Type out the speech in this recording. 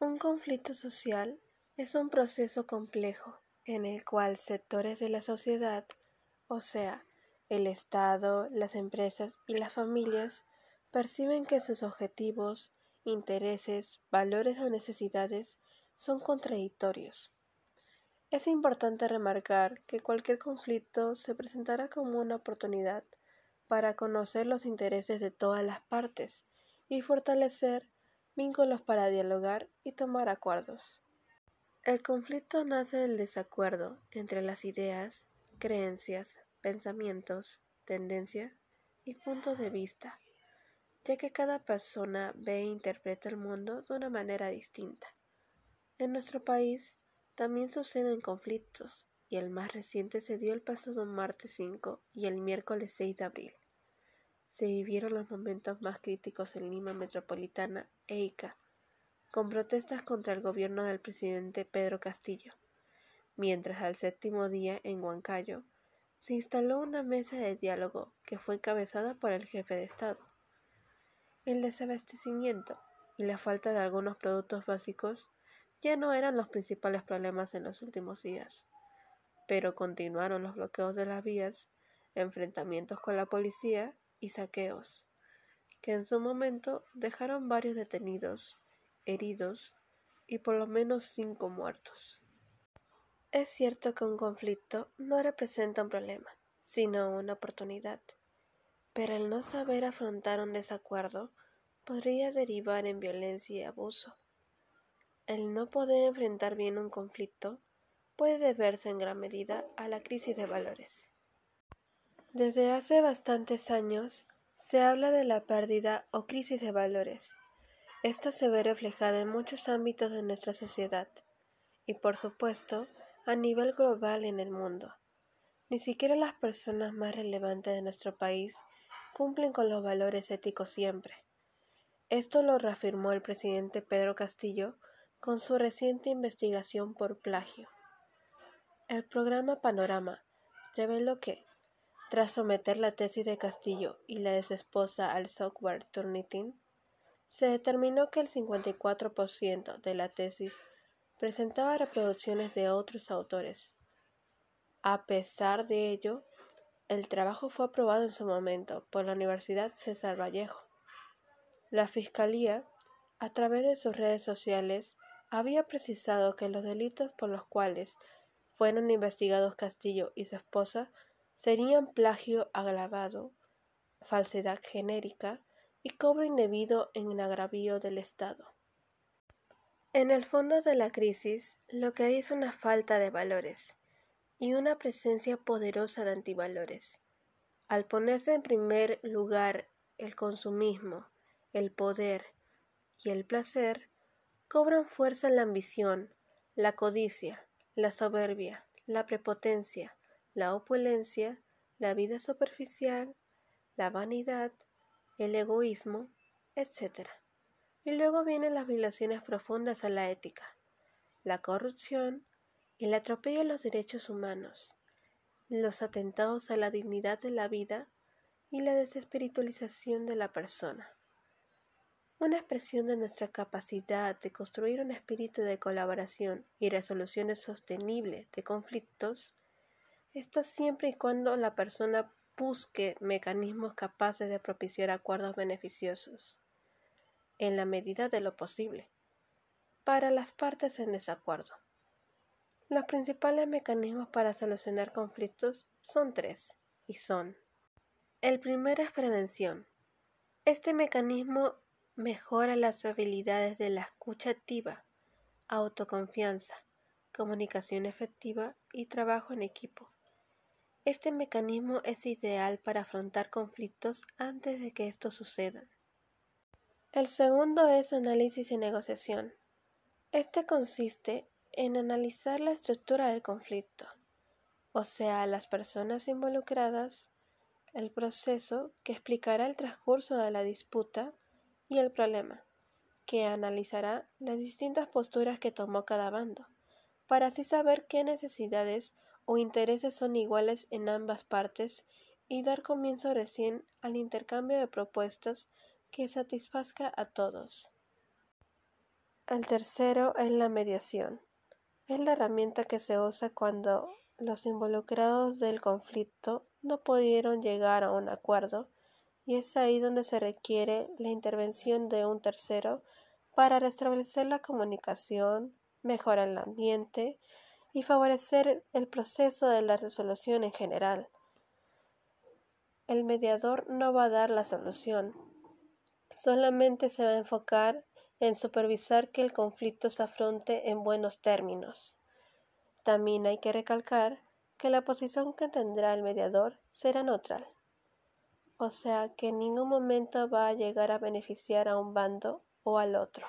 Un conflicto social es un proceso complejo en el cual sectores de la sociedad, o sea, el Estado, las empresas y las familias, perciben que sus objetivos, intereses, valores o necesidades son contradictorios. Es importante remarcar que cualquier conflicto se presentará como una oportunidad para conocer los intereses de todas las partes y fortalecer vínculos para dialogar y tomar acuerdos. El conflicto nace del desacuerdo entre las ideas, creencias, pensamientos, tendencias y puntos de vista, ya que cada persona ve e interpreta el mundo de una manera distinta. En nuestro país también suceden conflictos, y el más reciente se dio el pasado martes 5 y el miércoles 6 de abril. Se vivieron los momentos más críticos en Lima Metropolitana e Ica, con protestas contra el gobierno del presidente Pedro Castillo, mientras al séptimo día en Huancayo se instaló una mesa de diálogo que fue encabezada por el jefe de Estado. El desabastecimiento y la falta de algunos productos básicos ya no eran los principales problemas en los últimos días, pero continuaron los bloqueos de las vías, enfrentamientos con la policía saqueos, que en su momento dejaron varios detenidos, heridos y por lo menos cinco muertos. Es cierto que un conflicto no representa un problema, sino una oportunidad, pero el no saber afrontar un desacuerdo podría derivar en violencia y abuso. El no poder enfrentar bien un conflicto puede deberse en gran medida a la crisis de valores. Desde hace bastantes años se habla de la pérdida o crisis de valores. Esta se ve reflejada en muchos ámbitos de nuestra sociedad y, por supuesto, a nivel global en el mundo. Ni siquiera las personas más relevantes de nuestro país cumplen con los valores éticos siempre. Esto lo reafirmó el presidente Pedro Castillo con su reciente investigación por plagio. El programa Panorama reveló que, tras someter la tesis de Castillo y la de su esposa al software Turnitin, se determinó que el 54% de la tesis presentaba reproducciones de otros autores. A pesar de ello, el trabajo fue aprobado en su momento por la Universidad César Vallejo. La Fiscalía, a través de sus redes sociales, había precisado que los delitos por los cuales fueron investigados Castillo y su esposa serían plagio agravado, falsedad genérica y cobro indebido en agravio del Estado. En el fondo de la crisis, lo que hay es una falta de valores y una presencia poderosa de antivalores. Al ponerse en primer lugar el consumismo, el poder y el placer, cobran fuerza la ambición, la codicia, la soberbia, la prepotencia, la opulencia, la vida superficial, la vanidad, el egoísmo, etc. Y luego vienen las violaciones profundas a la ética, la corrupción, el atropello a los derechos humanos, los atentados a la dignidad de la vida y la desespiritualización de la persona. Una expresión de nuestra capacidad de construir un espíritu de colaboración y resoluciones sostenibles de conflictos está siempre y cuando la persona busque mecanismos capaces de propiciar acuerdos beneficiosos, en la medida de lo posible, para las partes en desacuerdo. Los principales mecanismos para solucionar conflictos son tres, y son el primero es prevención. Este mecanismo mejora las habilidades de la escucha activa, autoconfianza, comunicación efectiva y trabajo en equipo. Este mecanismo es ideal para afrontar conflictos antes de que estos sucedan. El segundo es análisis y negociación. Este consiste en analizar la estructura del conflicto, o sea, las personas involucradas, el proceso que explicará el transcurso de la disputa y el problema, que analizará las distintas posturas que tomó cada bando, para así saber qué necesidades o intereses son iguales en ambas partes y dar comienzo recién al intercambio de propuestas que satisfazca a todos. El tercero es la mediación. Es la herramienta que se usa cuando los involucrados del conflicto no pudieron llegar a un acuerdo y es ahí donde se requiere la intervención de un tercero para restablecer la comunicación, mejorar el ambiente y favorecer el proceso de la resolución en general. El mediador no va a dar la solución, solamente se va a enfocar en supervisar que el conflicto se afronte en buenos términos. También hay que recalcar que la posición que tendrá el mediador será neutral, o sea que en ningún momento va a llegar a beneficiar a un bando o al otro.